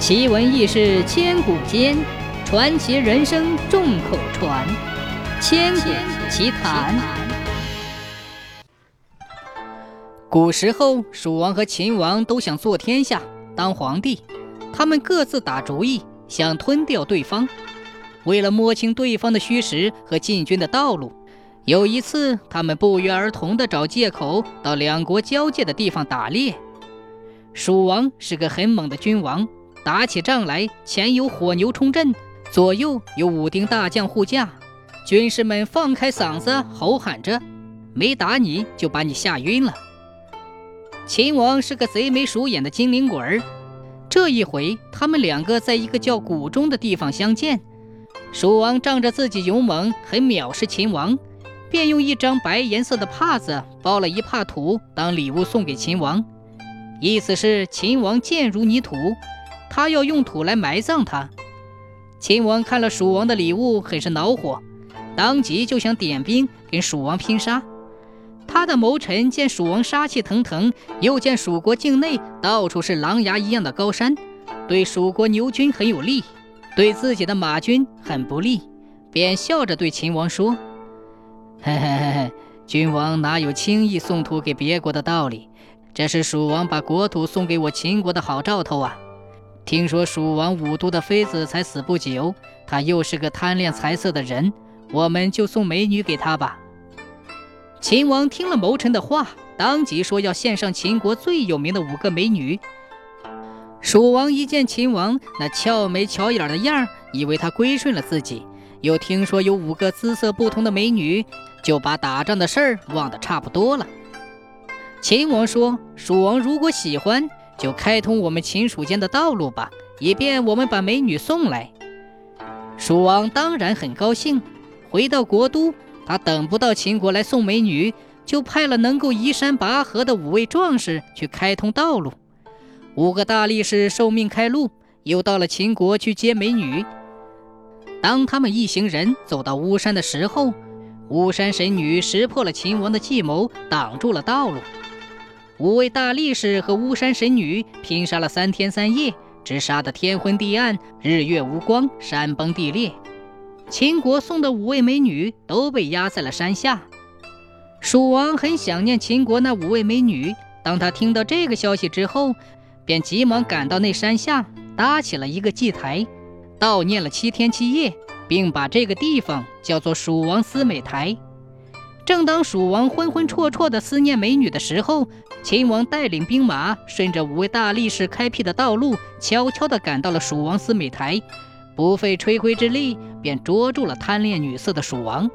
奇闻异事千古间，传奇人生众口传。千古奇谈。古时候，蜀王和秦王都想做天下，当皇帝。他们各自打主意，想吞掉对方。为了摸清对方的虚实和进军的道路，有一次，他们不约而同地找借口到两国交界的地方打猎。蜀王是个很猛的君王。打起仗来，前有火牛冲阵，左右有武丁大将护驾，军士们放开嗓子吼喊着：“没打你就把你吓晕了。”秦王是个贼眉鼠眼的精灵鬼儿，这一回他们两个在一个叫谷中的地方相见，蜀王仗着自己勇猛，很藐视秦王，便用一张白颜色的帕子包了一帕土当礼物送给秦王，意思是秦王贱如泥土。他要用土来埋葬他。秦王看了蜀王的礼物，很是恼火，当即就想点兵跟蜀王拼杀。他的谋臣见蜀王杀气腾腾，又见蜀国境内到处是狼牙一样的高山，对蜀国牛军很有利，对自己的马军很不利，便笑着对秦王说：“ 嘿嘿嘿嘿，君王哪有轻易送土给别国的道理？这是蜀王把国土送给我秦国的好兆头啊！”听说蜀王五都的妃子才死不久，他又是个贪恋财色的人，我们就送美女给他吧。秦王听了谋臣的话，当即说要献上秦国最有名的五个美女。蜀王一见秦王那翘眉巧眼的样儿，以为他归顺了自己，又听说有五个姿色不同的美女，就把打仗的事儿忘得差不多了。秦王说：“蜀王如果喜欢。”就开通我们秦蜀间的道路吧，以便我们把美女送来。蜀王当然很高兴。回到国都，他等不到秦国来送美女，就派了能够移山拔河的五位壮士去开通道路。五个大力士受命开路，又到了秦国去接美女。当他们一行人走到巫山的时候，巫山神女识破了秦王的计谋，挡住了道路。五位大力士和巫山神女拼杀了三天三夜，只杀得天昏地暗、日月无光、山崩地裂。秦国送的五位美女都被压在了山下。蜀王很想念秦国那五位美女，当他听到这个消息之后，便急忙赶到那山下，搭起了一个祭台，悼念了七天七夜，并把这个地方叫做蜀王思美台。正当蜀王昏昏绰绰的思念美女的时候，秦王带领兵马，顺着五位大力士开辟的道路，悄悄地赶到了蜀王思美台，不费吹灰之力，便捉住了贪恋女色的蜀王。